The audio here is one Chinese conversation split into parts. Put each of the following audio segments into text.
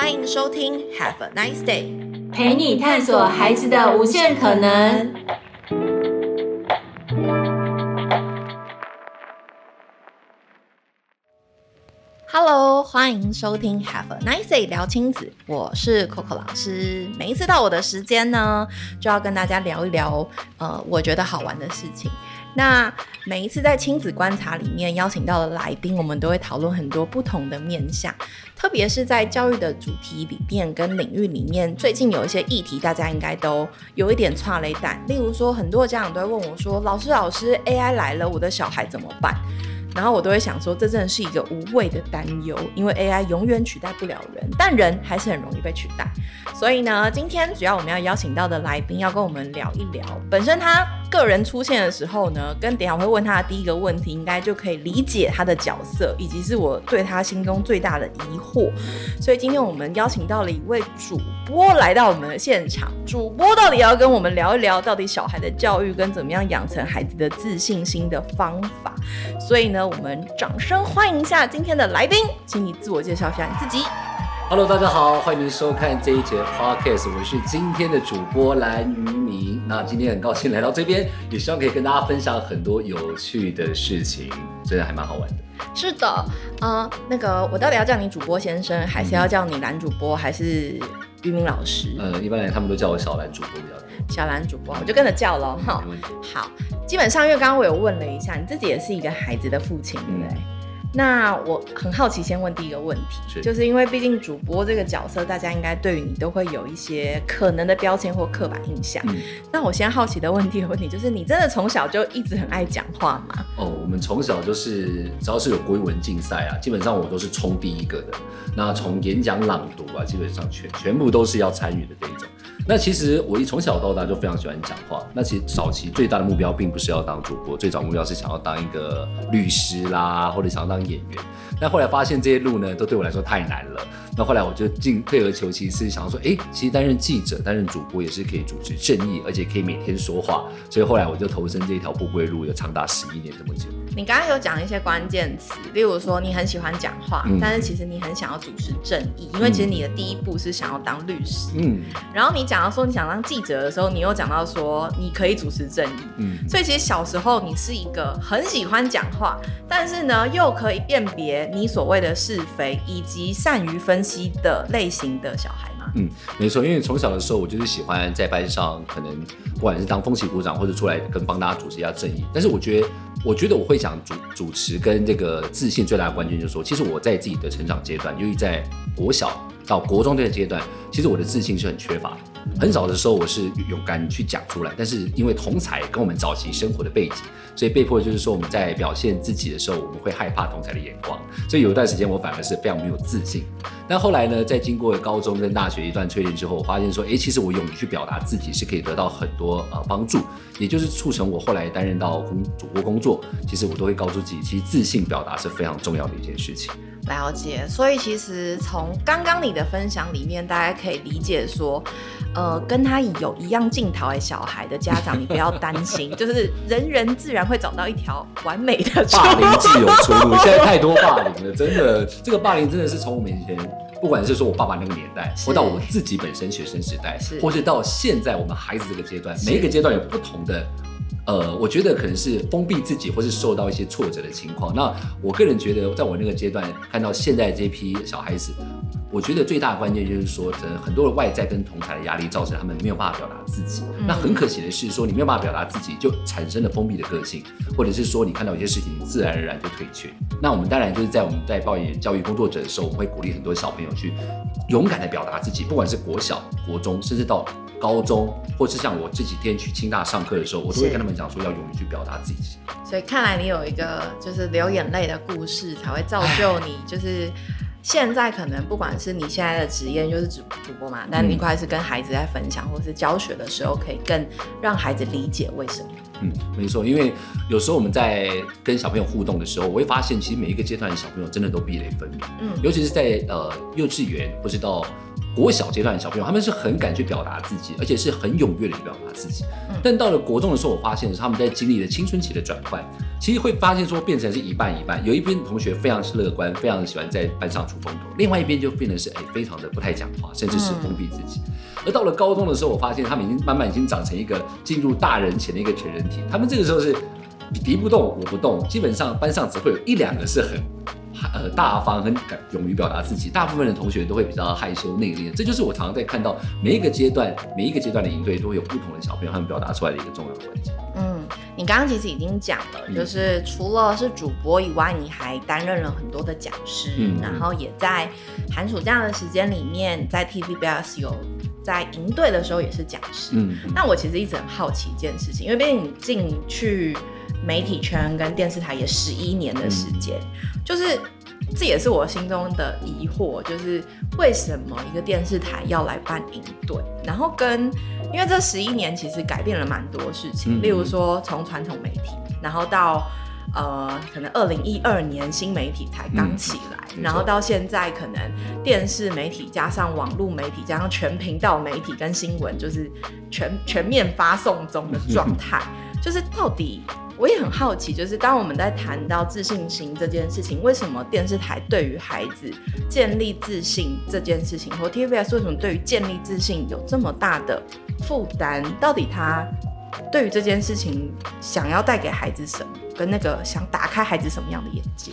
欢迎收听 Have a nice day，陪你探索孩子的无限可能。Hello，欢迎收听 Have a nice day 聊亲子，我是 Coco 老师。每一次到我的时间呢，就要跟大家聊一聊，呃，我觉得好玩的事情。那每一次在亲子观察里面邀请到的来宾，我们都会讨论很多不同的面向，特别是在教育的主题里面跟领域里面，最近有一些议题，大家应该都有一点差雷胆。例如说，很多家长都会问我说：“老师，老师，AI 来了，我的小孩怎么办？”然后我都会想说，这真的是一个无谓的担忧，因为 AI 永远取代不了人，但人还是很容易被取代。所以呢，今天主要我们要邀请到的来宾要跟我们聊一聊，本身他个人出现的时候呢，跟等下我会问他的第一个问题，应该就可以理解他的角色，以及是我对他心中最大的疑惑。所以今天我们邀请到了一位主播来到我们的现场，主播到底要跟我们聊一聊，到底小孩的教育跟怎么样养成孩子的自信心的方法。所以呢，我们掌声欢迎一下今天的来宾，请你自我介绍一下你自己。Hello，大家好，欢迎您收看这一节 Podcast，我是今天的主播蓝于明。那今天很高兴来到这边，也希望可以跟大家分享很多有趣的事情，真的还蛮好玩的。是的，啊、呃，那个我到底要叫你主播先生，还是要叫你男主播，还是鱼鸣老师？呃，一般来他们都叫我小兰主播比较多。小兰主播，我就跟着叫了哈。好，基本上因为刚刚我有问了一下，你自己也是一个孩子的父亲，对不对？嗯那我很好奇，先问第一个问题，是就是因为毕竟主播这个角色，大家应该对于你都会有一些可能的标签或刻板印象。嗯、那我先好奇的问第一个问题，就是你真的从小就一直很爱讲话吗？哦，我们从小就是只要是有国语文竞赛啊，基本上我都是冲第一个的。那从演讲、朗读啊，基本上全全部都是要参与的这一种。那其实我一从小到大就非常喜欢讲话。那其实早期最大的目标并不是要当主播，最早目标是想要当一个律师啦，或者想要当演员。但后来发现这些路呢，都对我来说太难了。那后来我就进退而求其次，想要说，哎，其实担任记者、担任主播也是可以主持正义，而且可以每天说话。所以后来我就投身这一条不归路，有长达十一年这么久。你刚刚有讲一些关键词，例如说你很喜欢讲话，嗯、但是其实你很想要主持正义，因为其实你的第一步是想要当律师。嗯。然后你讲到说你想当记者的时候，你又讲到说你可以主持正义。嗯。所以其实小时候你是一个很喜欢讲话，但是呢又可以辨别你所谓的是非，以及善于分析的类型的小孩吗？嗯，没错，因为从小的时候我就是喜欢在班上，可能不管是当风起鼓掌，或者出来跟帮大家主持一下正义，但是我觉得。我觉得我会想主主持跟这个自信最大的关键就是说，其实我在自己的成长阶段，由于在国小到国中这个阶段，其实我的自信是很缺乏的。很早的时候我是勇敢去讲出来，但是因为同才跟我们早期生活的背景，所以被迫就是说我们在表现自己的时候，我们会害怕同才的眼光，所以有一段时间我反而是非常没有自信。但后来呢，在经过高中跟大学一段淬炼之后，我发现说，哎，其实我勇于去表达自己是可以得到很多呃帮助，也就是促成我后来担任到工主播工作。其实我都会告诉自己，其实自信表达是非常重要的一件事情。了解，所以其实从刚刚你的分享里面，大家可以理解说，呃，跟他有一样镜头的小孩的家长，你不要担心，就是人人自然会找到一条完美的。霸凌自有出路，现在太多霸凌了，真的，这个霸凌真的是从我们以前，不管是说我爸爸那个年代，或到我自己本身学生时代，是或是到现在我们孩子这个阶段，每一个阶段有不同的。呃，我觉得可能是封闭自己，或是受到一些挫折的情况。那我个人觉得，在我那个阶段看到现在这批小孩子，我觉得最大的关键就是说，很多的外在跟同台的压力造成他们没有办法表达自己。嗯、那很可惜的是，说你没有办法表达自己，就产生了封闭的个性，或者是说你看到有些事情，自然而然就退却。那我们当然就是在我们在扮演教育工作者的时候，我们会鼓励很多小朋友去勇敢的表达自己，不管是国小、国中，甚至到。高中，或是像我这几天去清大上课的时候，我都会跟他们讲说要勇于去表达自己。所以看来你有一个就是流眼泪的故事，才会造就你就是现在可能不管是你现在的职业就是主主播嘛，但你快是跟孩子在分享或是教学的时候，可以更让孩子理解为什么。嗯，没错，因为有时候我们在跟小朋友互动的时候，我会发现其实每一个阶段的小朋友真的都壁垒分明。嗯，尤其是在呃幼稚园或是到。国小阶段的小朋友，他们是很敢去表达自己，而且是很踊跃的去表达自己。但到了国中的时候，我发现是他们在经历了青春期的转换，其实会发现说变成是一半一半，有一边同学非常乐观，非常喜欢在班上出风头，另外一边就变成是哎非常的不太讲话，甚至是封闭自己。而到了高中的时候，我发现他们已经慢慢已经长成一个进入大人前的一个全人体，他们这个时候是你敌不动我不动，基本上班上只会有一两个是很。呃，大方很敢勇于表达自己，大部分的同学都会比较害羞内敛。这就是我常常在看到每一个阶段，每一个阶段的营队都会有不同的小朋友他们表达出来的一个重要的关键。嗯，你刚刚其实已经讲了，就是除了是主播以外，你还担任了很多的讲师，嗯，然后也在寒暑假的时间里面，在 TVBS 有在营队的时候也是讲师。嗯，那我其实一直很好奇一件事情，因为毕竟你进去媒体圈跟电视台也十一年的时间，嗯，就是。这也是我心中的疑惑，就是为什么一个电视台要来办营队？然后跟，因为这十一年其实改变了蛮多事情，例如说从传统媒体，然后到呃可能二零一二年新媒体才刚起来，然后到现在可能电视媒体加上网络媒体加上全频道媒体跟新闻就是全全面发送中的状态，就是到底。我也很好奇，就是当我们在谈到自信心这件事情，为什么电视台对于孩子建立自信这件事情，或 TVBS 为什么对于建立自信有这么大的负担？到底他对于这件事情想要带给孩子什么，跟那个想打开孩子什么样的眼界？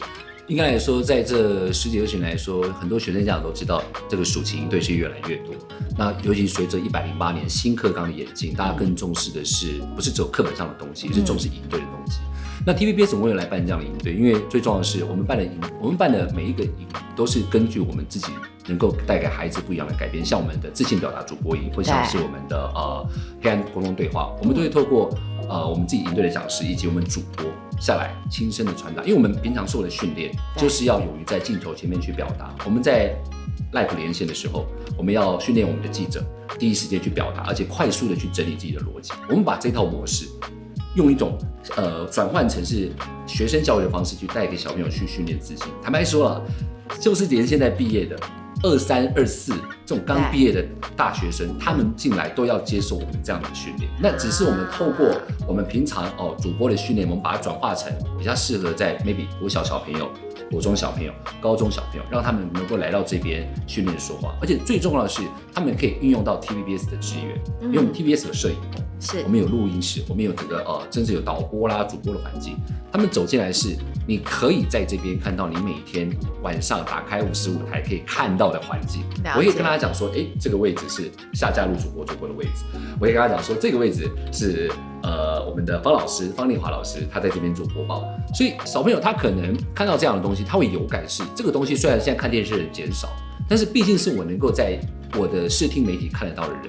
应该来说，在这十几二十年来说，很多学生家长都知道，这个暑期营队是越来越多。那尤其随着一百零八年新课纲的演进，大家更重视的是，不是只有课本上的东西，是重视营队的东西。嗯、那 TVBS 怎么会来办这样的营队？因为最重要的是，我们办的营，我们办的每一个营都是根据我们自己能够带给孩子不一样的改变。像我们的自信表达主播营，或像是我们的呃黑暗沟通对话，我们都会透过呃我们自己营队的讲师以及我们主播。下来亲身的传达，因为我们平常受的训练就是要勇于在镜头前面去表达。我们在 live 连线的时候，我们要训练我们的记者第一时间去表达，而且快速的去整理自己的逻辑。我们把这套模式用一种呃转换成是学生教育的方式去带给小朋友去训练自信。坦白说啊，就是连现在毕业的。二三二四这种刚毕业的大学生，他们进来都要接受我们这样的训练。那只是我们透过我们平常哦主播的训练，我们把它转化成比较适合在 maybe 国小小朋友、国中小朋友、高中小朋友，让他们能够来到这边训练说话。而且最重要的是，他们可以运用到 TVBS 的资源，因为我们 TVBS 有摄影棚，是我们有录音室，我们有这个呃，甚至有导播啦、主播的环境。他们走进来是。你可以在这边看到你每天晚上打开五十五台可以看到的环境。我可以跟大家讲说，哎，这个位置是夏嘉璐主播主播的位置。我可以跟大家讲说，这个位置是呃我们的方老师方丽华老师，他在这边做播报。所以小朋友他可能看到这样的东西，他会有感是这个东西虽然现在看电视的人减少，但是毕竟是我能够在我的视听媒体看得到的人，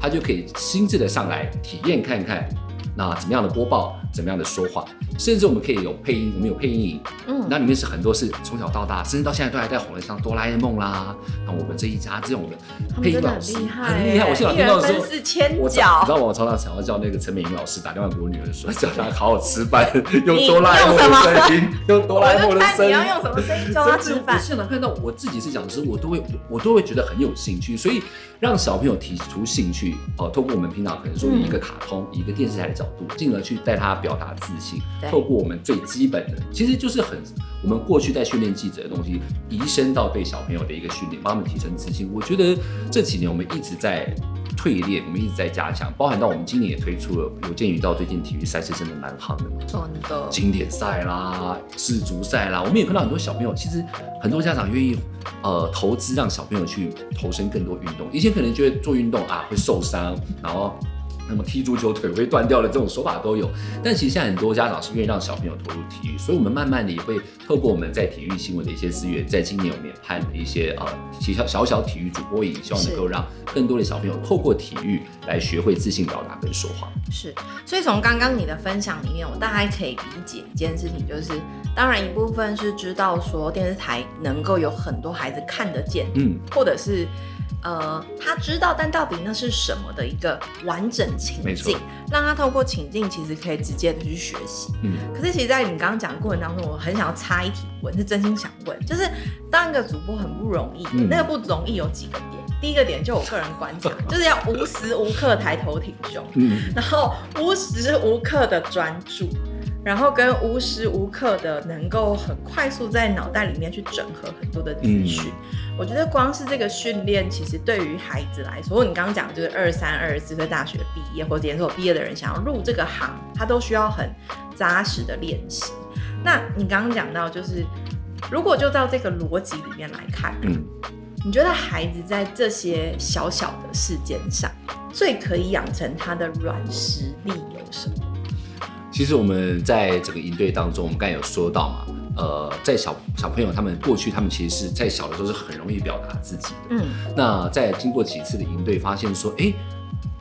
他就可以亲自的上来体验看看。那怎么样的播报，怎么样的说话，甚至我们可以有配音，我们有配音营，嗯，那里面是很多是从小到大，甚至到现在都还在红的，像哆啦 A 梦啦，那我们这一家这种的配音老师很厉害，害。我现在听到的时候，我知道我常常想要叫那个陈美英老师打电话给我女儿说，叫她好好吃饭，用哆啦 A 梦的声音，用哆啦 A 梦的声音，你要用什么声音教她吃饭？现场看到我自己是讲师，我都会我都会觉得很有兴趣，所以让小朋友提出兴趣，哦，通过我们平常可能说一个卡通，一个电视台的角度，进而去带他表达自信。透过我们最基本的，其实就是很我们过去在训练记者的东西，移升到对小朋友的一个训练，帮他们提升自信。我觉得这几年我们一直在淬炼，我们一直在加强，包含到我们今年也推出了，有鉴于到最近体育赛事真的蛮夯的嘛，真的经典赛啦、世足赛啦，我们也看到很多小朋友，其实很多家长愿意呃投资让小朋友去投身更多运动。以前可能觉得做运动啊会受伤，然后。那么踢足球腿会断掉的这种说法都有，但其实现在很多家长是愿意让小朋友投入体育，所以我们慢慢的也会透过我们在体育新闻的一些资源，在今年我们也拍了一些呃小小小体育主播营，希望能够让更多的小朋友透过体育来学会自信表达跟说话。是，所以从刚刚你的分享里面，我大概可以理解一件事情，就是当然一部分是知道说电视台能够有很多孩子看得见，嗯，或者是。呃，他知道，但到底那是什么的一个完整情境，让他透过情境，其实可以直接的去学习。嗯，可是其实，在你刚刚讲的过程当中，我很想要插一题问，是真心想问，就是当一个主播很不容易，嗯、那个不容易有几个点。第一个点就我个人观察，就是要无时无刻抬头挺胸，嗯，然后无时无刻的专注。然后跟无时无刻的能够很快速在脑袋里面去整合很多的资讯，嗯、我觉得光是这个训练，其实对于孩子来说，你刚刚讲就是二三、二十四岁大学毕业或者研究所毕业的人想要入这个行，他都需要很扎实的练习。那你刚刚讲到，就是如果就照这个逻辑里面来看，嗯，你觉得孩子在这些小小的事件上，最可以养成他的软实力有什么？其实我们在整个营队当中，我们刚才有说到嘛，呃，在小小朋友他们过去，他们其实是在小的时候是很容易表达自己的。嗯，那在经过几次的应对，发现说，哎，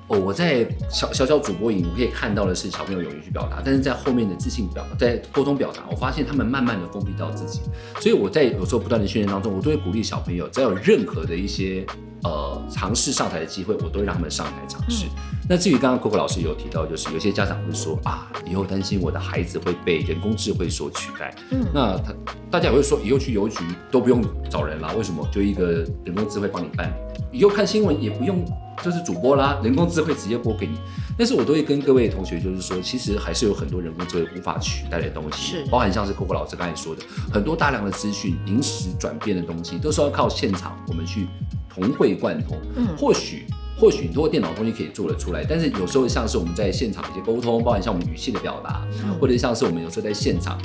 哦，我在小小小主播营，我可以看到的是小朋友勇于去表达，但是在后面的自信表达，在沟通表达，我发现他们慢慢的封闭到自己。所以我在有时候不断的训练当中，我都会鼓励小朋友，只要有任何的一些。呃，尝试上台的机会，我都会让他们上台尝试。嗯、那至于刚刚 Coco 老师有提到，就是有些家长会说啊，以后担心我的孩子会被人工智慧所取代。嗯，那他大家也会说，以后去邮局都不用找人了，为什么？就一个人工智慧帮你办，以后看新闻也不用。就是主播啦，人工智慧直接播给你。但是我都会跟各位同学就是说，其实还是有很多人工智慧无法取代的东西，是包含像是 Coco 老师刚才说的，很多大量的资讯临时转变的东西，都是要靠现场我们去同会贯通。嗯，或许或许很多电脑东西可以做得出来，但是有时候像是我们在现场的一些沟通，包含像我们语气的表达，嗯、或者像是我们有时候在现场，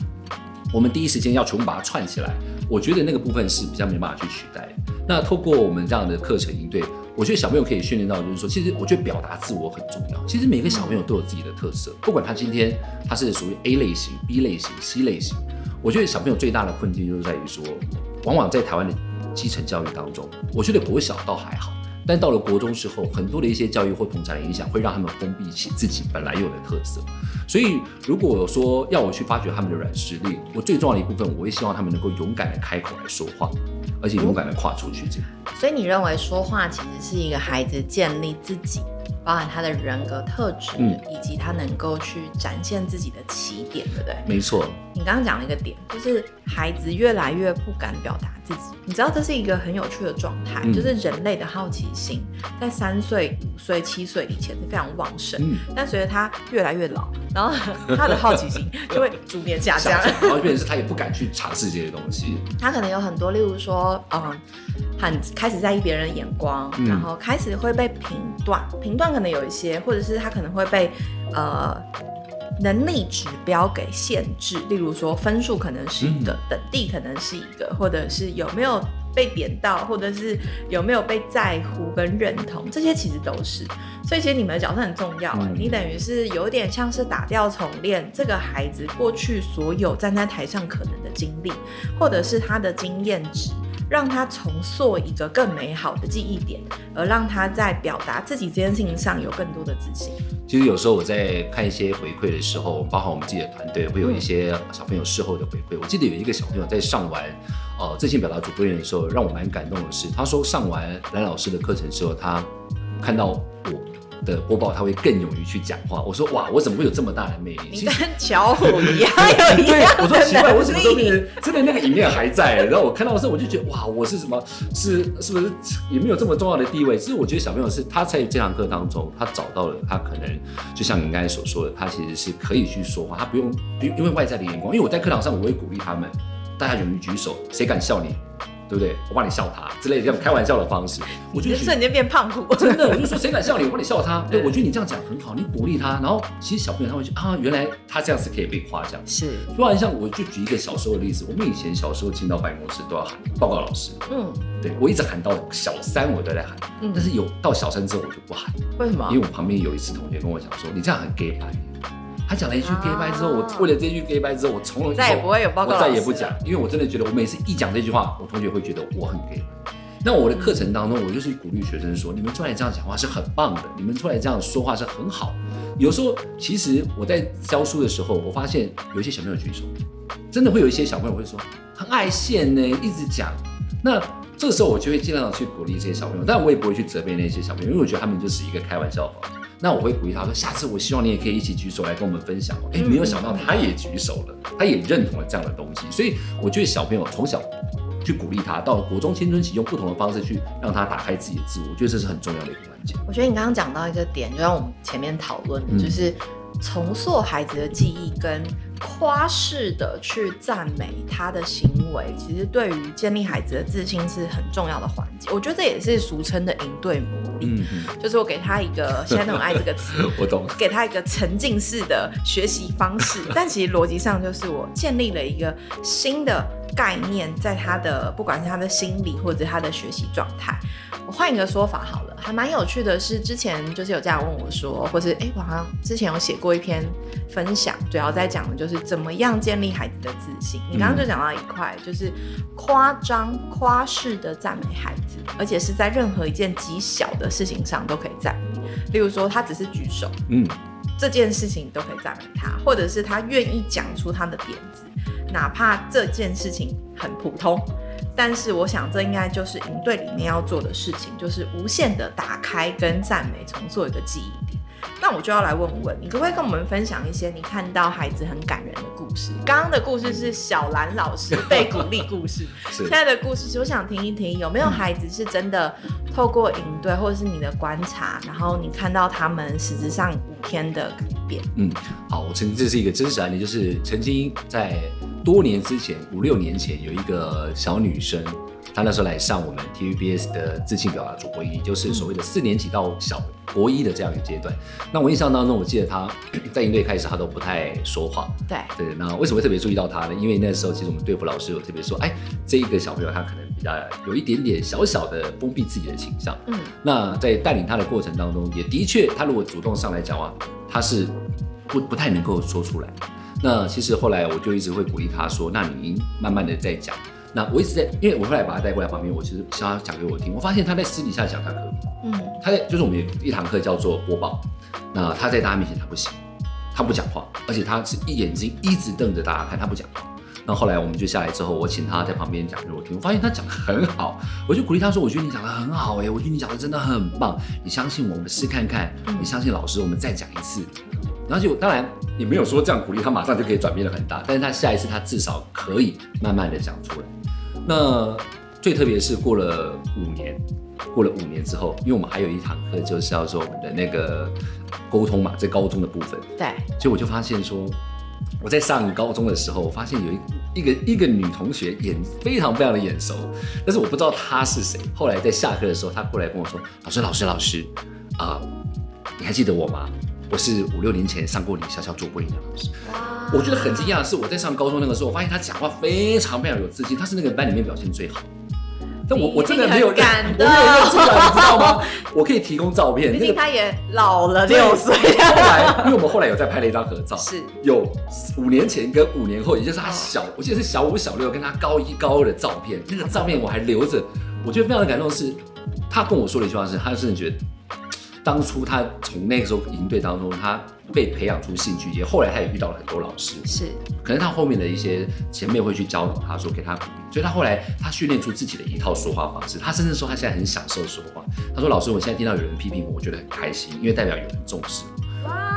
我们第一时间要全部把它串起来，我觉得那个部分是比较没办法去取代的。那透过我们这样的课程营队。我觉得小朋友可以训练到，就是说，其实我觉得表达自我很重要。其实每个小朋友都有自己的特色，不管他今天他是属于 A 类型、B 类型、C 类型。我觉得小朋友最大的困境就是在于说，往往在台湾的基层教育当中，我觉得国小倒还好，但到了国中之后，很多的一些教育或同侪的影响，会让他们封闭起自己本来有的特色。所以，如果说要我去发掘他们的软实力，我最重要的一部分，我会希望他们能够勇敢的开口来说话。而且勇敢的跨出去，这样。所以你认为说话其实是一个孩子建立自己，包含他的人格特质，嗯，以及他能够去展现自己的起点，对不对？没错。你刚刚讲了一个点，就是孩子越来越不敢表达自己。你知道这是一个很有趣的状态，嗯、就是人类的好奇心在三岁、五岁、七岁以前是非常旺盛，嗯、但随着他越来越老，然后他的好奇心就会逐年下降，然后变成是他也不敢去尝试这些东西。他可能有很多，例如说，嗯，很开始在意别人的眼光，嗯、然后开始会被评断，评断可能有一些，或者是他可能会被呃。能力指标给限制，例如说分数可能是一个，嗯、等地可能是一个，或者是有没有被点到，或者是有没有被在乎跟认同，这些其实都是。所以其实你们的角色很重要，嗯、你等于是有点像是打掉重练这个孩子过去所有站在台上可能的经历，或者是他的经验值。让他重塑一个更美好的记忆点，而让他在表达自己这件事情上有更多的自信。其实有时候我在看一些回馈的时候，包含我们自己的团队会有一些小朋友事后的回馈。我记得有一个小朋友在上完呃自信表达主播营的时候，让我蛮感动的是，他说上完蓝老师的课程之后，他看到。的播报，他会更勇于去讲话。我说哇，我怎么会有这么大的魅力？你跟巧虎一样，有一样对，我说奇怪，我什么时候变成真的那个影片还在？然后我看到的时候，我就觉得哇，我是什么？是是不是也没有这么重要的地位？其实我觉得小朋友是他在这堂课当中，他找到了他可能就像你刚才所说的，他其实是可以去说话，他不用因为外在的眼光。因为我在课堂上，我会鼓励他们，大家勇于举手，谁敢笑你？对不对？我帮你笑他之类的这种开玩笑的方式，我就瞬间变胖虎。真的，我就说谁敢笑你，我帮你笑他。对，我觉得你这样讲很好，你鼓励他，然后其实小朋友他会觉得啊，原来他这样是可以被夸奖。是，突然像我就举一个小时候的例子，我们以前小时候进到办公室都要喊报告老师。嗯，对，我一直喊到小三，我都在喊。嗯，但是有到小三之后我就不喊。为什么？因为我旁边有一次同学跟我讲说，你这样很 gay 白。他讲了一句 gay 拜之后，我为了这句 gay 拜之后，我从来再也不会有报告，我再也不讲，因为我真的觉得，我每次一讲这句话，我同学会觉得我很 gay。那我的课程当中，我就是鼓励学生说，你们出来这样讲话是很棒的，你们出来这样说话是很好。有时候，其实我在教书的时候，我发现有一些小朋友举手，真的会有一些小朋友会说很爱现呢，一直讲。那这个时候，我就会尽量去鼓励这些小朋友，但我也不会去责备那些小朋友，因为我觉得他们就是一个开玩笑话。那我会鼓励他说：“下次我希望你也可以一起举手来跟我们分享。”哎，没有想到他也举手了，他也认同了这样的东西。所以我觉得小朋友从小去鼓励他，到了国中青春期用不同的方式去让他打开自己的自我，我觉得这是很重要的一个环节。我觉得你刚刚讲到一个点，就像我们前面讨论的，嗯、就是重塑孩子的记忆跟。夸式的去赞美他的行为，其实对于建立孩子的自信是很重要的环节。我觉得这也是俗称的应对魔力，就是我给他一个，现在都很爱这个词，我懂，给他一个沉浸式的学习方式。但其实逻辑上就是我建立了一个新的概念，在他的不管是他的心理或者他的学习状态。我换一个说法好了，还蛮有趣的是，之前就是有这样问我说，或是哎、欸，我好像之前有写过一篇分享，主要在讲的就是怎么样建立孩子的自信。你刚刚就讲到一块，就是夸张夸式的赞美孩子，而且是在任何一件极小的事情上都可以赞美。例如说，他只是举手，嗯，这件事情都可以赞美他，或者是他愿意讲出他的点子，哪怕这件事情很普通。但是我想，这应该就是营队里面要做的事情，就是无限的打开跟赞美，重做一个记忆点。那我就要来问问你，可不可以跟我们分享一些你看到孩子很感人的故事？刚刚的故事是小兰老师 被鼓励故事，现在的故事是我想听一听，有没有孩子是真的透过营队或者是你的观察，然后你看到他们实质上五天的改变？嗯，好，我曾经这是一个真实案例，就是曾经在。多年之前，五六年前，有一个小女生，她那时候来上我们 TVBS 的自信表达主播也，就是所谓的四年级到小国一的这样一个阶段。那我印象当中，我记得他在应对开始，他都不太说话。对对，那为什么会特别注意到他呢？因为那时候其实我们队辅老师有特别说，哎，这一个小朋友他可能比较有一点点小小的封闭自己的倾向。嗯，那在带领他的过程当中，也的确，他如果主动上来讲话，他是不不太能够说出来。那其实后来我就一直会鼓励他说：“那你慢慢的再讲。”那我一直在，因为我后来把他带过来旁边，我其实想要讲给我听。我发现他在私底下讲他可以，嗯，他在就是我们有一堂课叫做播报，那他在大家面前他不行，他不讲话，而且他是一眼睛一直瞪着大家看，他不讲话。那后来我们就下来之后，我请他在旁边讲给我听，我发现他讲的很好，我就鼓励他说：“我觉得你讲的很好哎，我觉得你讲的真的很棒，你相信我们试看看，你相信老师，我们再讲一次。”然后就当然也没有说这样鼓励他马上就可以转变的很大，但是他下一次他至少可以慢慢的讲出来。那最特别是过了五年，过了五年之后，因为我们还有一堂课就是要做我们的那个沟通嘛，在高中的部分。对。所以我就发现说，我在上高中的时候，我发现有一一个一个女同学眼非常非常的眼熟，但是我不知道她是谁。后来在下课的时候，她过来跟我说：“老师，老师，老师，啊、呃，你还记得我吗？”我是五六年前上过李潇潇做播营的老师，我觉得很惊讶的是，我在上高中那个时候，我发现他讲话非常非常有自信，他是那个班里面表现最好。但我我真的没有认，我没有认出来，你知道吗？我可以提供照片，毕竟他也老了六岁。后来，因为我们后来有再拍了一张合照，是有五年前跟五年后，也就是他小，我记得是小五小六跟他高一高二的照片，那个照片我还留着，我觉得非常的感动的是，他跟我说了一句话是，他甚至觉得。当初他从那个时候营队当中，他被培养出兴趣，也后来他也遇到了很多老师，是，可能他后面的一些前辈会去教导他说给他鼓励，所以他后来他训练出自己的一套说话方式，他甚至说他现在很享受说话，他说老师，我现在听到有人批评我，我觉得很开心，因为代表有人重视。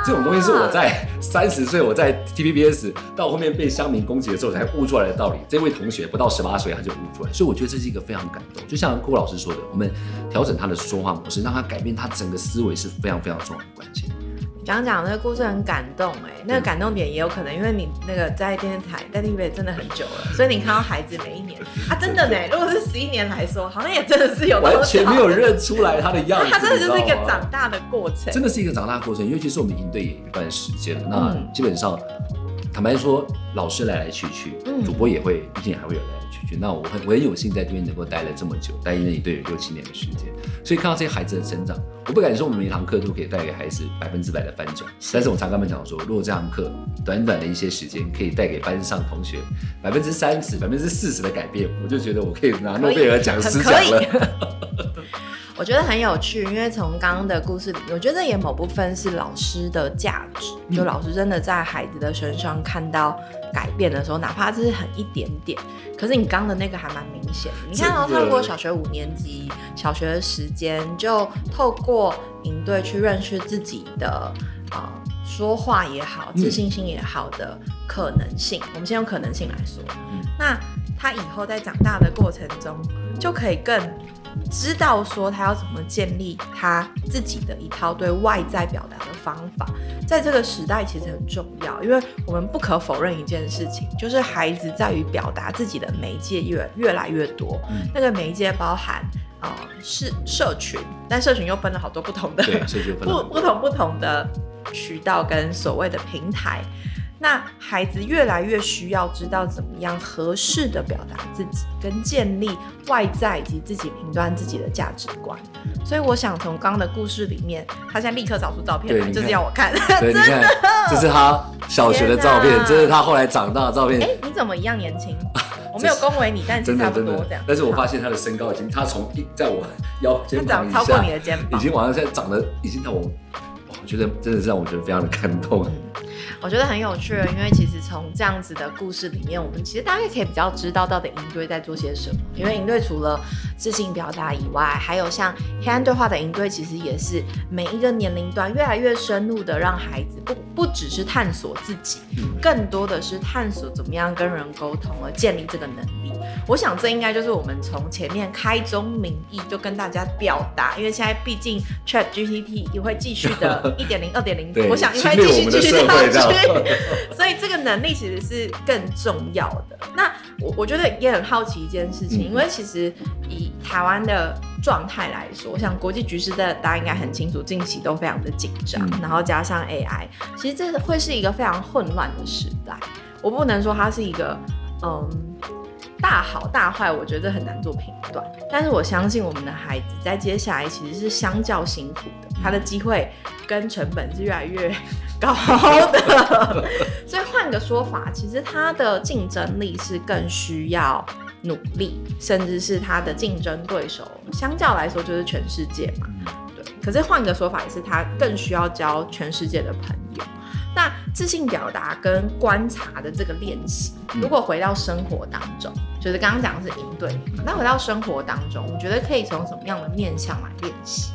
这种东西是我在三十岁，我在 T P B S 到后面被乡民攻击的时候才悟出来的道理。这位同学不到十八岁他就悟出来，所以我觉得这是一个非常感动。就像郭老师说的，我们调整他的说话模式，让他改变他整个思维是非常非常重要的关键。讲讲那个故事很感动哎、欸，那个感动点也有可能因为你那个在电视台在 TVB 真的很久了，所以你看到孩子每一年啊，真的呢，如果是十一年来说，好像也真的是有完全没有认出来他的样子，他真的就是一个长大的过程，真的是一个长大的过程，尤其是我们营队也一段时间了，那基本上坦白说，老师来来去去，主播也会，毕竟还会有来那我很我很有幸在这边能够待了这么久，待营队有六七年的时间，所以看到这些孩子的成长。我不敢说我们每堂课都可以带给孩子百分之百的翻转，但是我常跟他们讲说，如果这堂课短短的一些时间可以带给班上同学百分之三十、百分之四十的改变，我就觉得我可以拿诺贝尔奖师奖了。我觉得很有趣，因为从刚刚的故事里面，我觉得也某部分是老师的价值，就老师真的在孩子的身上看到改变的时候，哪怕只是很一点点，可是你刚的那个还蛮明显的。你看到他过小学五年级，小学的时间就透过营队去认识自己的呃说话也好，自信心也好的可能性。我们先用可能性来说，那他以后在长大的过程中就可以更知道说他要怎么建立他自己的一套对外在表达的方法。在这个时代其实很重要，因为我们不可否认一件事情，就是孩子在于表达自己的媒介越越来越多。嗯、那个媒介包含呃是社群，但社群又分了好多不同的不不同不同的渠道跟所谓的平台。那孩子越来越需要知道怎么样合适的表达自己，跟建立外在以及自己评断自己的价值观。所以我想从刚刚的故事里面，他现在立刻找出照片来，就是要我看。对，真的，这是他小学的照片，这是他后来长大的照片。哎，你怎么一样年轻？我没有恭维你，但是差不多这样。但是我发现他的身高已经，他从一在我腰肩膀超过你的肩膀，已经往上现在长得已经到我，我觉得真的是让我觉得非常的感动。我觉得很有趣，因为其实从这样子的故事里面，我们其实大概可以比较知道到底营队在做些什么。因为营队除了自信表达以外，还有像黑暗对话的营队，其实也是每一个年龄段越来越深入的让孩子不不只是探索自己，更多的是探索怎么样跟人沟通而建立这个能力。我想这应该就是我们从前面开宗明义就跟大家表达，因为现在毕竟 Chat GPT 也会继续的一点零、二点零，我想应该继续继续下去，所以这个能力其实是更重要的。那我我觉得也很好奇一件事情，因为其实以台湾的状态来说，我想国际局势的大家应该很清楚，近期都非常的紧张，然后加上 AI，其实这会是一个非常混乱的时代。我不能说它是一个嗯。大好大坏，我觉得很难做评断。但是我相信我们的孩子在接下来其实是相较辛苦的，他的机会跟成本是越来越高的。所以换个说法，其实他的竞争力是更需要努力，甚至是他的竞争对手相较来说就是全世界嘛。对。可是换个说法，也是他更需要交全世界的朋友。那自信表达跟观察的这个练习，如果回到生活当中，就是刚刚讲的是应对，那回到生活当中，我觉得可以从什么样的面向来练习？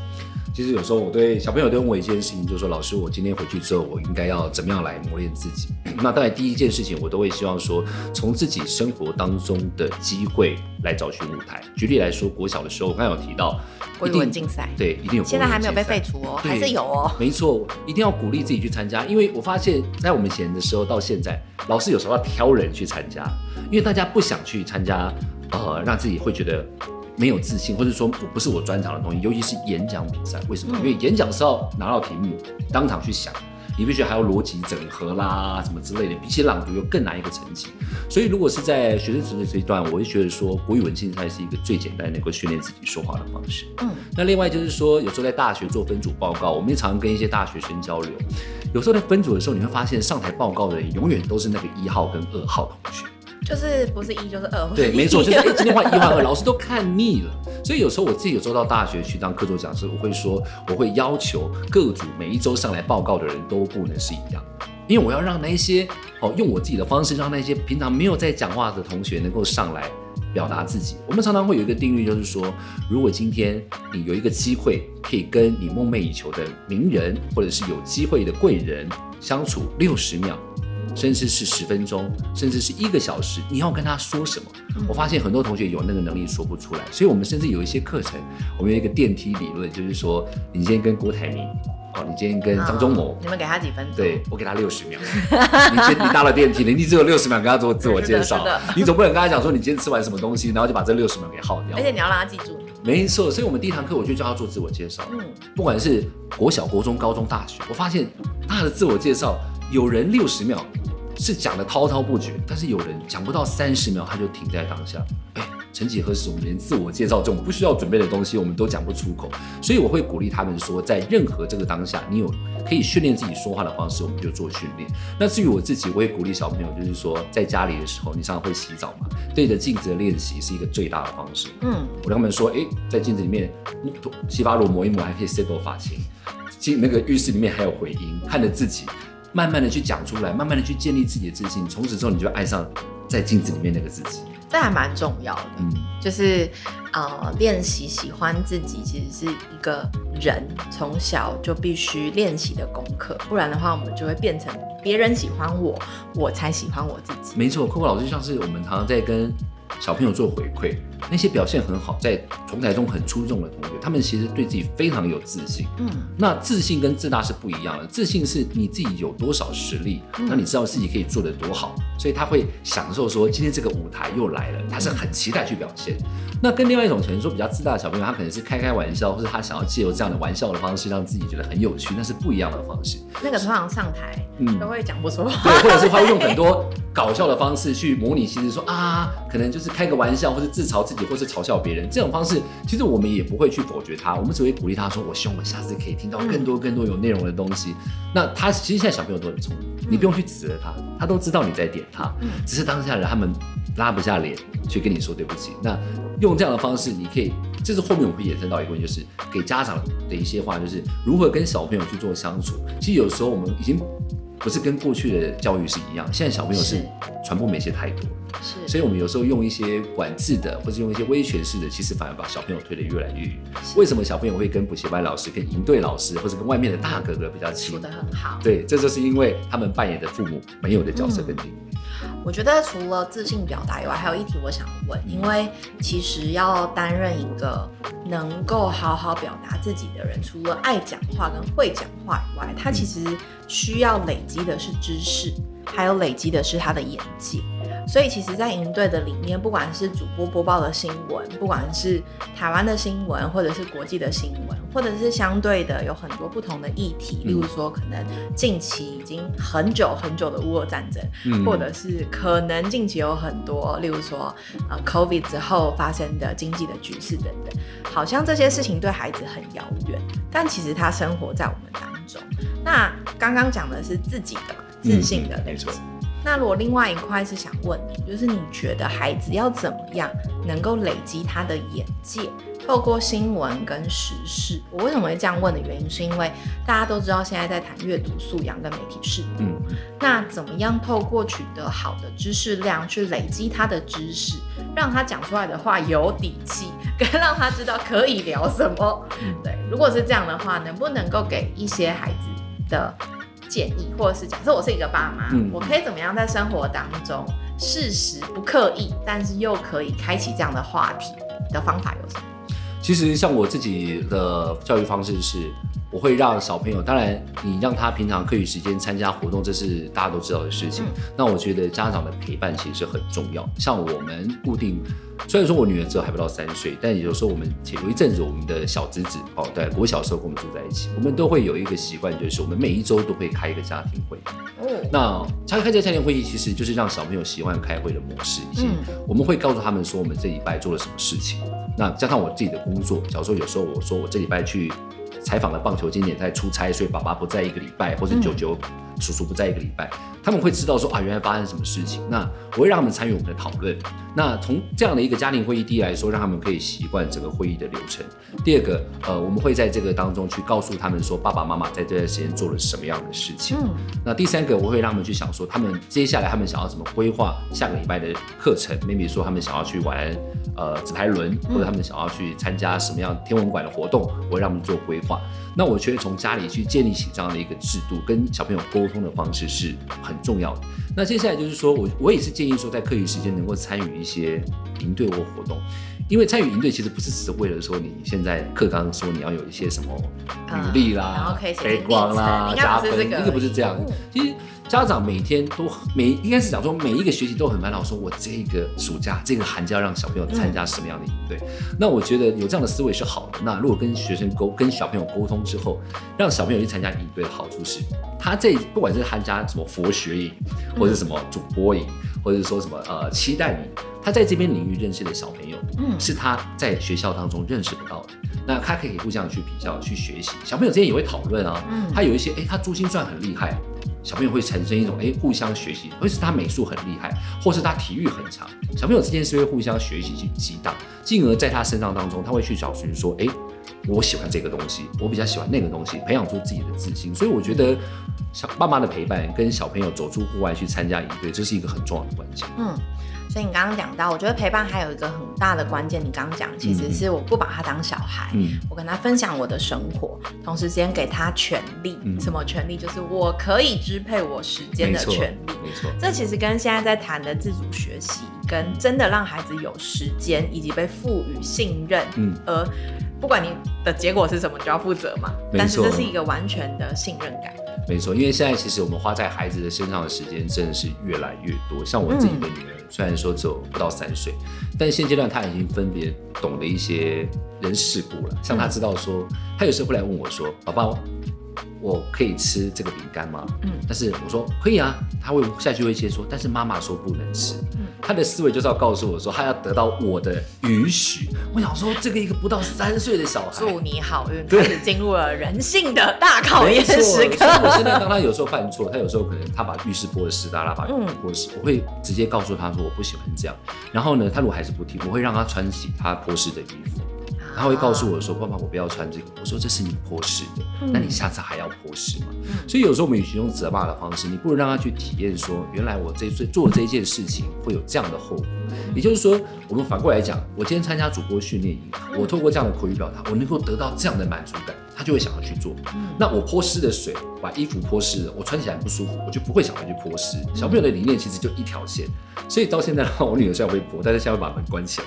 其实有时候我对小朋友都问我一件事情，就是说老师，我今天回去之后，我应该要怎么样来磨练自己？那当然第一件事情，我都会希望说，从自己生活当中的机会来找寻舞台。举例来说，国小的时候，我刚才有提到。国语文竞赛，对，一定有。现在还没有被废除哦，还是有哦。没错，一定要鼓励自己去参加，因为我发现，在我们以前的时候到现在，老师有时候要挑人去参加，因为大家不想去参加，呃，让自己会觉得没有自信，或者说我不是我专长的东西，尤其是演讲比赛。为什么？嗯、因为演讲是要拿到题目，当场去想。你必须还要逻辑整合啦，什么之类的，比起朗读又更难一个层级。所以如果是在学生时的这一段，我会觉得说国语文竞赛是一个最简单能够训练自己说话的方式。嗯，那另外就是说，有时候在大学做分组报告，我们也常常跟一些大学生交流。有时候在分组的时候，你会发现上台报告的人永远都是那个一号跟二号同学。就是不是一就是二，对，没错，就是哎，今天换 一换二，老师都看腻了。所以有时候我自己有时候到大学去当课座讲师，我会说，我会要求各组每一周上来报告的人都不能是一样的，因为我要让那些哦用我自己的方式，让那些平常没有在讲话的同学能够上来表达自己。我们常常会有一个定律，就是说，如果今天你有一个机会可以跟你梦寐以求的名人，或者是有机会的贵人相处六十秒。甚至是十分钟，甚至是一个小时，你要跟他说什么？嗯、我发现很多同学有那个能力说不出来，所以我们甚至有一些课程，我们有一个电梯理论，就是说，你今天跟郭台铭，哦，你今天跟张忠谋，你们给他几分钟？对，我给他六十秒。你先，你搭了电梯，你只有六十秒跟他做自我介绍，你总不能跟他讲说你今天吃完什么东西，然后就把这六十秒给耗掉。而且你要让他记住。没错，所以我们第一堂课我就教他做自我介绍。嗯，不管是国小、国中、高中、大学，我发现他的自我介绍，有人六十秒。是讲的滔滔不绝，但是有人讲不到三十秒，他就停在当下。哎，曾几何时，我们连自我介绍这种不需要准备的东西，我们都讲不出口。所以我会鼓励他们说，在任何这个当下，你有可以训练自己说话的方式，我们就做训练。那至于我自己，我也鼓励小朋友，就是说，在家里的时候，你常常会洗澡嘛，对着镜子的练习是一个最大的方式。嗯，我跟他们说，哎，在镜子里面洗发乳抹一抹，还可以 settle 发型。进那个浴室里面还有回音，看着自己。慢慢的去讲出来，慢慢的去建立自己的自信，从此之后你就爱上在镜子里面那个自己。这还蛮重要的，嗯，就是呃练习喜欢自己，其实是一个人从小就必须练习的功课，不然的话，我们就会变成别人喜欢我，我才喜欢我自己。没错，酷酷老师像是我们常常在跟小朋友做回馈，那些表现很好，在同台中很出众的同学，他们其实对自己非常有自信。嗯，那自信跟自大是不一样的。自信是你自己有多少实力，那你知道自己可以做得多好，所以他会享受说今天这个舞台又来了，他是很期待去表现。那跟另外一种可能说比较自大的小朋友，他可能是开开玩笑，或者他想要借由这样的玩笑的方式让自己觉得很有趣，那是不一样的方式。那个通常上台，嗯，都会讲不出话，对，或者是他会用很多 搞笑的方式去模拟，其实说啊，可能就是。开个玩笑，或是自嘲自己，或是嘲笑别人，这种方式，其实我们也不会去否决他，我们只会鼓励他说：“我希望我下次可以听到更多更多有内容的东西。”那他其实现在小朋友都很聪明，你不用去指责他，他都知道你在点他，只是当下人他们拉不下脸去跟你说对不起。那用这样的方式，你可以，这是后面我们会衍生到一个问题，就是给家长的一些话，就是如何跟小朋友去做相处。其实有时候我们已经。不是跟过去的教育是一样，现在小朋友是传播媒介太多，是，所以我们有时候用一些管制的，或者用一些威权式的，其实反而把小朋友推得越来越远。为什么小朋友会跟补习班老师、跟营队老师，或者跟外面的大哥哥比较亲？说得很好。对，这就是因为他们扮演的父母没有的角色跟定位。嗯，我觉得除了自信表达以外，还有一题我想问，因为其实要担任一个能够好好表达自己的人，除了爱讲话跟会讲话以外，他其实需要累积的是知识，还有累积的是他的眼界。所以其实，在营队的里面，不管是主播播报的新闻，不管是台湾的新闻，或者是国际的新闻，或者是相对的有很多不同的议题，例如说可能近期已经很久很久的乌俄战争，嗯，或者是可能近期有很多，例如说呃 COVID 之后发生的经济的局势等等，好像这些事情对孩子很遥远，但其实他生活在我们当中。那刚刚讲的是自己的自信的那种。嗯那如果另外一块是想问你，就是你觉得孩子要怎么样能够累积他的眼界，透过新闻跟时事？我为什么会这样问的原因，是因为大家都知道现在在谈阅读素养跟媒体识读。嗯，那怎么样透过取得好的知识量去累积他的知识，让他讲出来的话有底气，跟让他知道可以聊什么？嗯，对。如果是这样的话，能不能够给一些孩子的？建议，或者是假设我是一个爸妈，嗯，我可以怎么样在生活当中适时不刻意，但是又可以开启这样的话题的方法有什么？其实像我自己的教育方式是，我会让小朋友，当然你让他平常课余时间参加活动，这是大家都知道的事情。嗯，那我觉得家长的陪伴其实是很重要。像我们固定。虽然说我女儿只有还不到三岁，但有时候我们有一阵子，我们的小侄子哦，对，我小时候跟我们住在一起，我们都会有一个习惯，就是我们每一周都会开一个家庭会。哦，那开开这个家庭会议，其实就是让小朋友习惯开会的模式，以及我们会告诉他们说，我们这礼拜做了什么事情。那加上我自己的工作，小时候有时候我说我这礼拜去采访了棒球经典在出差，所以爸爸不在一个礼拜，或者舅舅。叔叔不在一个礼拜，他们会知道说啊，原来发生什么事情。那我会让他们参与我们的讨论。那从这样的一个家庭会议，第一来说，让他们可以习惯整个会议的流程。第二个，呃，我们会在这个当中去告诉他们说，爸爸妈妈在这段时间做了什么样的事情。嗯。那第三个，我会让他们去想说，他们接下来他们想要怎么规划下个礼拜的课程。maybe 说他们想要去玩呃纸牌轮，或者他们想要去参加什么样天文馆的活动，我会让他们做规划。那我觉得从家里去建立起这样的一个制度，跟小朋友沟通的方式是很重要的。那接下来就是说我我也是建议说，在课余时间能够参与一些营队或活动，因为参与营队其实不是只是为了说你现在课纲说你要有一些什么履历啦、背光啦、加分，应该不是这样。其实。家长每天都每应该是讲说每一个学期都很烦恼，说我这个暑假这个寒假让小朋友参加什么样的营队？嗯、那我觉得有这样的思维是好的。那如果跟学生沟跟小朋友沟通之后，让小朋友去参加营队的好处是，他这不管是参加什么佛学营，或者什么主播营，或者说什么呃期待营，他在这边领域认识的小朋友，嗯，是他在学校当中认识不到的。那他可以互相去比较去学习，小朋友之间也会讨论啊。嗯，他有一些哎、欸，他珠心算很厉害。小朋友会产生一种哎、欸，互相学习，或是他美术很厉害，或是他体育很强。小朋友之间是会互相学习去激荡，进而在他身上当中，他会去找寻说，哎、欸，我喜欢这个东西，我比较喜欢那个东西，培养出自己的自信。所以我觉得，小爸妈的陪伴跟小朋友走出户外去参加营队，这是一个很重要的关键。嗯。所以你刚刚讲到，我觉得陪伴还有一个很大的关键，你刚刚讲其实是我不把他当小孩，嗯，我跟他分享我的生活，同时间给他权利，嗯、什么权利？就是我可以支配我时间的权利，没错。这其实跟现在在谈的自主学习，跟真的让孩子有时间以及被赋予信任，嗯，而不管你的结果是什么，就要负责嘛。但是这是一个完全的信任感。没错，因为现在其实我们花在孩子的身上的时间真的是越来越多。像我自己的女儿，嗯、虽然说只有不到三岁，但现阶段他已经分别懂得一些人事故了。像他知道说，他有时候会来问我说：“宝宝。”我可以吃这个饼干吗？嗯，但是我说可以啊，他会下去会接说，但是妈妈说不能吃。嗯，他的思维就是要告诉我说，他要得到我的允许。我想说，这个一个不到三岁的小孩，祝你好运，开始进入了人性的大考验时刻。我现在当他有时候犯错，他有时候可能他把浴室泼的湿哒啦，把浴室泼湿，我会直接告诉他说我不喜欢这样。然后呢，他如果还是不听，我会让他穿起他泼湿的衣服。他会告诉我说：“爸爸，我不要穿这个。”我说：“这是你泼湿的，那你下次还要泼湿吗？”所以有时候我们与其用责骂的方式，你不如让他去体验说：“原来我这做这一件事情会有这样的后果。”也就是说，我们反过来讲，我今天参加主播训练营，我透过这样的口语表达，我能够得到这样的满足感，他就会想要去做。那我泼湿的水，把衣服泼湿了，我穿起来不舒服，我就不会想要去泼湿。小朋友的理念其实就一条线，所以到现在的话，我女儿虽然会泼，但是现在会把门关起来。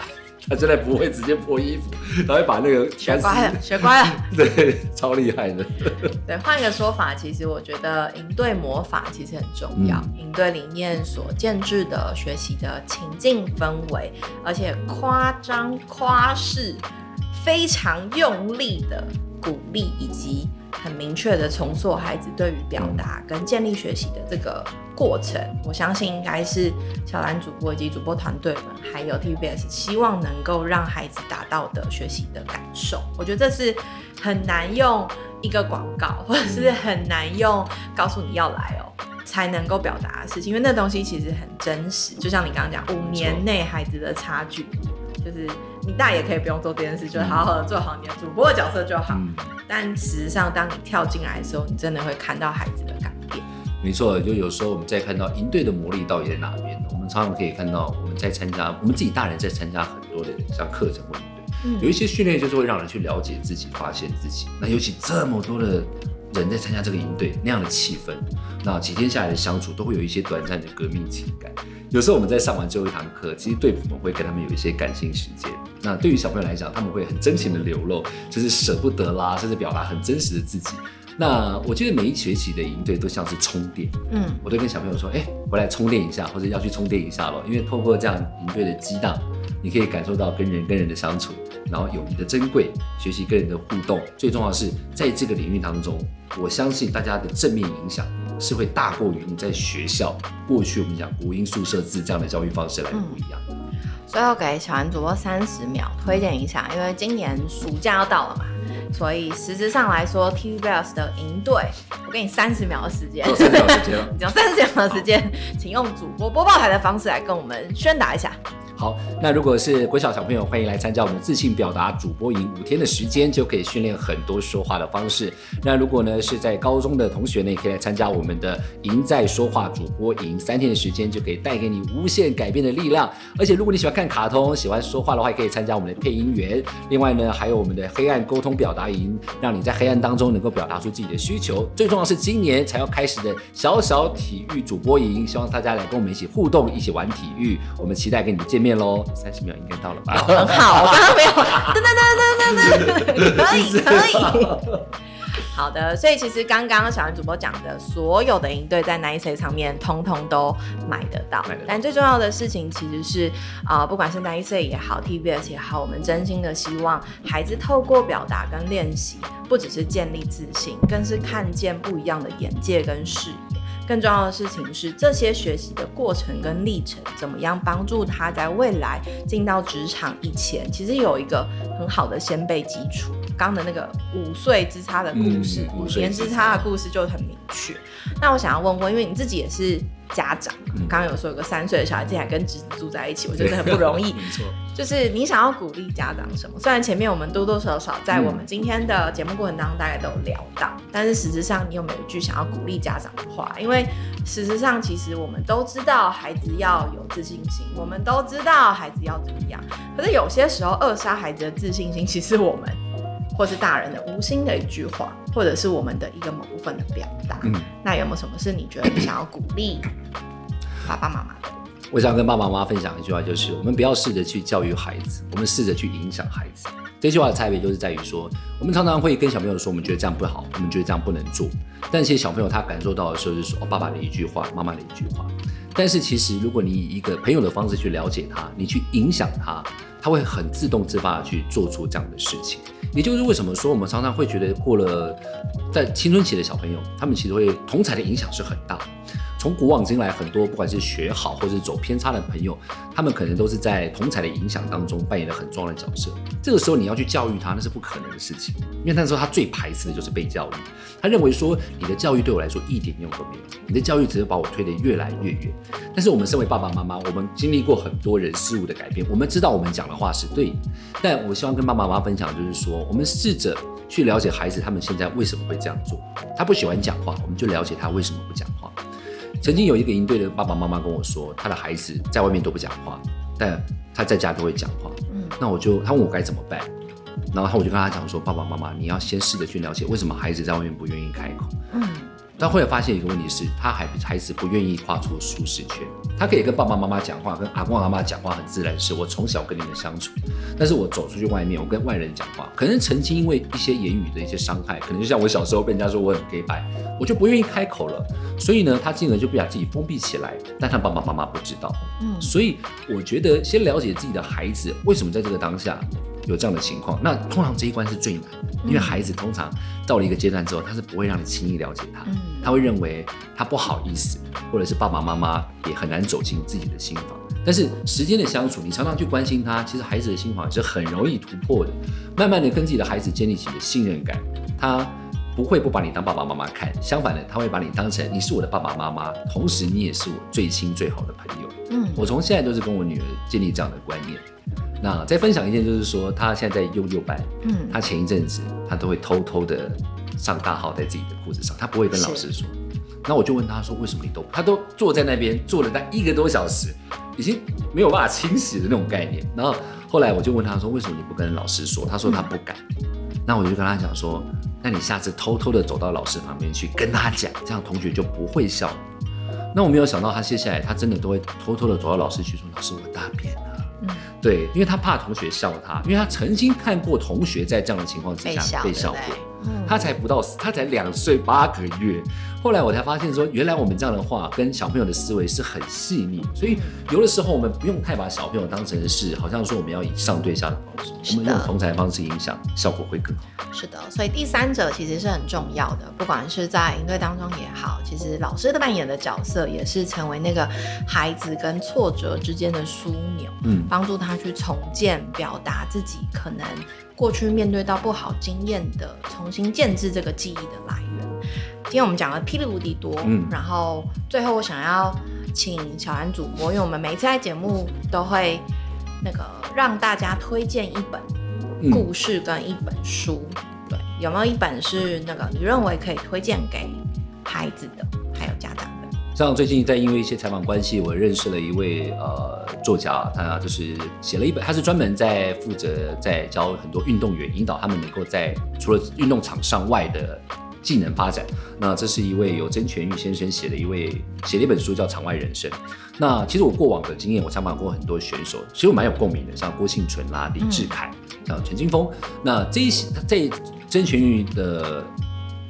他真的不会直接破衣服，他会把那个学乖了，学乖了，对，超厉害的。对，换一个说法，其实我觉得营队魔法其实很重要。营、嗯、队里面所建制的学习的情境氛围，而且夸张夸饰，非常用力的鼓励以及。很明确的重塑孩子对于表达跟建立学习的这个过程，我相信应该是小兰主播以及主播团队们，还有 TVBS 希望能够让孩子达到的学习的感受。我觉得这是很难用一个广告，或者是很难用告诉你要来哦，才能够表达的事情，因为那东西其实很真实。就像你刚刚讲，五年内孩子的差距。就是你大也可以不用做这件事，就是好好的做好你的主播的角色就好。嗯、但事实上，当你跳进来的时候，你真的会看到孩子的改变。没错，就有时候我们在看到营队的魔力到底在哪边呢？我们常常可以看到我们在参加，我们自己大人在参加很多的像课程或营队，嗯、有一些训练就是会让人去了解自己、发现自己。那尤其这么多的。人在参加这个营队那样的气氛，那几天下来的相处都会有一些短暂的革命情感。有时候我们在上完最后一堂课，其实队服们会跟他们有一些感性时间。那对于小朋友来讲，他们会很真情的流露，就是舍不得啦，甚至表达很真实的自己。那我觉得每一学期的营队都像是充电，嗯，我都跟小朋友说，哎、欸，回来充电一下，或者要去充电一下咯，因为透过这样营队的激荡，你可以感受到跟人跟人的相处，然后友谊的珍贵，学习跟人的互动。最重要的是，在这个领域当中。我相信大家的正面影响是会大过于你在学校过去我们讲国英宿舍制这样的教育方式来不一样。嗯、最后给小安主播三十秒推荐一下，因为今年暑假要到了嘛，所以实质上来说，TVBS 的营队，我给你三十秒的时间，三十秒时间，只有三十秒的时间，请用主播播报台的方式来跟我们宣达一下。好，那如果是国小小朋友，欢迎来参加我们的自信表达主播营，五天的时间就可以训练很多说话的方式。那如果呢是在高中的同学呢，也可以来参加我们的赢在说话主播营，三天的时间就可以带给你无限改变的力量。而且如果你喜欢看卡通，喜欢说话的话，也可以参加我们的配音员。另外呢，还有我们的黑暗沟通表达营，让你在黑暗当中能够表达出自己的需求。最重要是今年才要开始的小小体育主播营，希望大家来跟我们一起互动，一起玩体育。我们期待跟你们见面。喽，三十秒应该到了吧？很好，我刚刚没有，噔噔噔噔噔噔，可以可以。好的，所以其实刚刚小安主播讲的所有的营队在 Nice 上面通通都买得到，得到，但最重要的事情其实是啊、呃，不管是 Nice 也好，TVBS 也好，我们真心的希望孩子透过表达跟练习，不只是建立自信，更是看见不一样的眼界跟视野。更重要的事情是，这些学习的过程跟历程，怎么样帮助他在未来进到职场以前，其实有一个很好的先辈基础。刚的那个五岁之差的故事，嗯、五年之差的故事就很明确。那我想要问问，因为你自己也是。家长刚刚有说有个三岁的小孩，竟然跟侄子住在一起，我觉得很不容易。没错，就是你想要鼓励家长什么？虽然前面我们多多少少在我们今天的节目过程当中大概都有聊到，但是实质上你有没有一句想要鼓励家长的话？因为事实上，其实我们都知道孩子要有自信心，我们都知道孩子要怎么样。可是有些时候扼杀孩子的自信心，其实我们或是大人的无心的一句话，或者是我们的一个某部分的表达。嗯，那有没有什么是你觉得你想要鼓励爸爸妈妈的？我想跟爸爸妈妈分享一句话，就是我们不要试着去教育孩子，我们试着去影响孩子。这句话的差别就是在于说，我们常常会跟小朋友说，我们觉得这样不好，我们觉得这样不能做。但其实小朋友他感受到的时候，就是说，哦，爸爸的一句话，妈妈的一句话。但是其实，如果你以一个朋友的方式去了解他，你去影响他，他会很自动自发的去做出这样的事情。也就是为什么说我们常常会觉得，过了在青春期的小朋友，他们其实会同才的影响是很大。从古往今来，很多不管是学好或者是走偏差的朋友，他们可能都是在同侪的影响当中扮演了很重要的角色。这个时候你要去教育他，那是不可能的事情，因为那时候他最排斥的就是被教育。他认为说，你的教育对我来说一点用都没有，你的教育只是把我推得越来越远。但是我们身为爸爸妈妈，我们经历过很多人事物的改变，我们知道我们讲的话是对的。但我希望跟爸爸妈妈分享，就是说，我们试着去了解孩子他们现在为什么会这样做。他不喜欢讲话，我们就了解他为什么不讲话。曾经有一个营队的爸爸妈妈跟我说，他的孩子在外面都不讲话，但他在家都会讲话。嗯，那我就他问我该怎么办，然后我就跟他讲说，爸爸妈妈，你要先试着去了解为什么孩子在外面不愿意开口。嗯。但后来发现一个问题是，他还孩子不愿意跨出舒适圈。他可以跟爸爸妈妈讲话，跟阿公阿妈讲话很自然，是我从小跟你们相处。但是我走出去外面，我跟外人讲话，可能曾经因为一些言语的一些伤害，可能就像我小时候被人家说我很假掰，我就不愿意开口了。所以呢，他进而就不把自己封闭起来。但他爸爸妈妈不知道。嗯，所以我觉得先了解自己的孩子为什么在这个当下有这样的情况。那通常这一关是最难的，因为孩子通常。到了一个阶段之后，他是不会让你轻易了解他，他会认为他不好意思，或者是爸爸妈妈也很难走进自己的心房。但是时间的相处，你常常去关心他，其实孩子的心房是很容易突破的。慢慢的跟自己的孩子建立起的信任感，他不会不把你当爸爸妈妈看，相反的，他会把你当成你是我的爸爸妈妈，同时你也是我最亲最好的朋友。嗯，我从现在都是跟我女儿建立这样的观念。那再分享一件，就是说他现在在用右班，嗯，他前一阵子他都会偷偷的上大号在自己的裤子上，他不会跟老师说。那我就问他说，为什么你都？他都坐在那边坐了大概一个多小时，已经没有办法清洗的那种概念。然后后来我就问他说，为什么你不跟老师说？他说他不敢。嗯、那我就跟他讲说，那你下次偷偷的走到老师旁边去跟他讲，这样同学就不会笑。那我没有想到他接下来他真的都会偷偷的走到老师去说，老师我大便对，因为他怕同学笑他，因为他曾经看过同学在这样的情况之下被笑过。嗯、他才不到，他才两岁八个月。后来我才发现说，原来我们这样的话跟小朋友的思维是很细腻，所以有的时候我们不用太把小朋友当成是，好像说我们要以上对下的方式，我们用同侪方式影响，效果会更好。是的，所以第三者其实是很重要的，不管是在营队当中也好，其实老师的扮演的角色也是成为那个孩子跟挫折之间的枢纽，嗯，帮助他去重建、表达自己可能过去面对到不好经验的，重新建置这个记忆的来源。今天我们讲了霹雳无敌多，嗯，然后最后我想要请小安主播，因为我们每一次在节目都会那个让大家推荐一本故事跟一本书，嗯、对，有没有一本是那个你认为可以推荐给孩子的，还有家长的？像最近在因为一些采访关系，我认识了一位呃作家，他就是写了一本，他是专门在负责在教很多运动员，引导他们能够在除了运动场上外的。技能发展，那这是一位由曾全玉先生写的一位写了一本书叫《场外人生》。那其实我过往的经验，我采访过很多选手，其实我蛮有共鸣的，像郭婞淳啦、李智凯，像陈金峰。那这一些在曾全玉的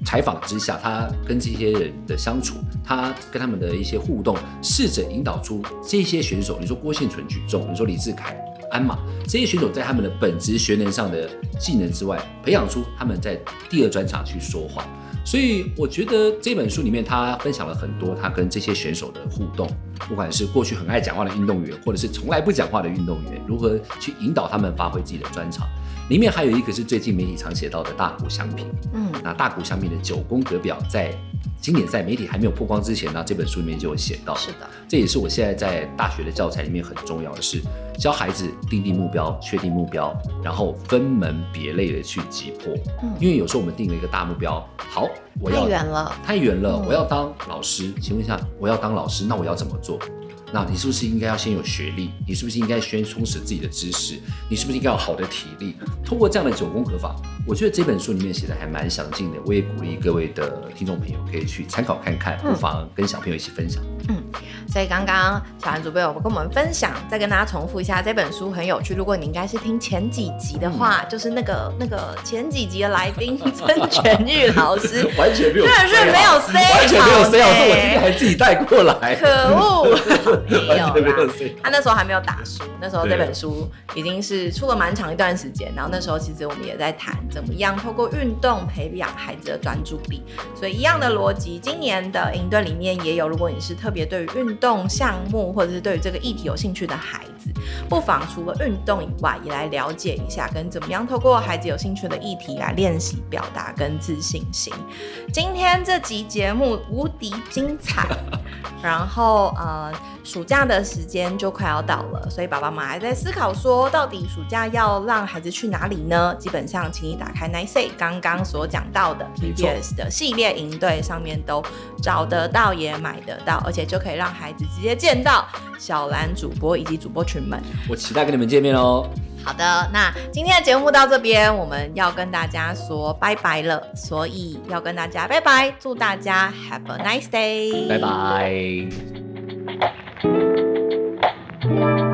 采访之下，他跟这些人的相处，他跟他们的一些互动，试着引导出这些选手。你说郭婞淳举重，你说李志凯。鞍马这些选手在他们的本职学能上的技能之外，培养出他们在第二专长去说话。所以我觉得这本书里面他分享了很多他跟这些选手的互动，不管是过去很爱讲话的运动员，或者是从来不讲话的运动员，如何去引导他们发挥自己的专长。里面还有一个是最近媒体常写到的大谷翔平，嗯，那大谷翔平的九宫格表在经典赛媒体还没有曝光之前呢，这本书里面就有写到。是的，这也是我现在在大学的教材里面很重要的是教孩子定定目标、确定目标，然后分门别类的去击破。嗯，因为有时候我们定了一个大目标，好，我要太远了，太远了，我要当老师。请问一下，我要当老师，那我要怎么做？那你是不是应该要先有学历？你是不是应该先充实自己的知识？你是不是应该有好的体力？通过这样的九宫格法，我觉得这本书里面写的还蛮详尽的。我也鼓励各位的听众朋友可以去参考看看，不妨跟小朋友一起分享。嗯，所以刚刚小兰主编有跟我们分享，再跟大家重复一下，这本书很有趣。如果你应该是听前几集的话，嗯、就是那个那个前几集的来宾 曾全玉老师，完全没有，真的是没有 say 完全没有 say 好，我今天还自己带过来，可恶。没有啦，他那时候还没有打书，那时候这本书已经是出了蛮长一段时间。然后那时候其实我们也在谈怎么样透过运动培养孩子的专注力。所以一样的逻辑，今年的营队里面也有。如果你是特别对于运动项目或者是对于这个议题有兴趣的孩子，不妨除了运动以外，也来了解一下跟怎么样透过孩子有兴趣的议题来练习表达跟自信心。今天这集节目无敌精彩，然后呃。暑假的时间就快要到了，所以爸爸妈妈还在思考说，到底暑假要让孩子去哪里呢？基本上，请你打开 Nice 刚刚所讲到的 PBS 的系列营队上面都找得到，也买得到，而且就可以让孩子直接见到小兰主播以及主播群们。我期待跟你们见面哦。好的，那今天的节目到这边，我们要跟大家说拜拜了，所以要跟大家拜拜，祝大家 Have a nice day，拜拜。Thank you.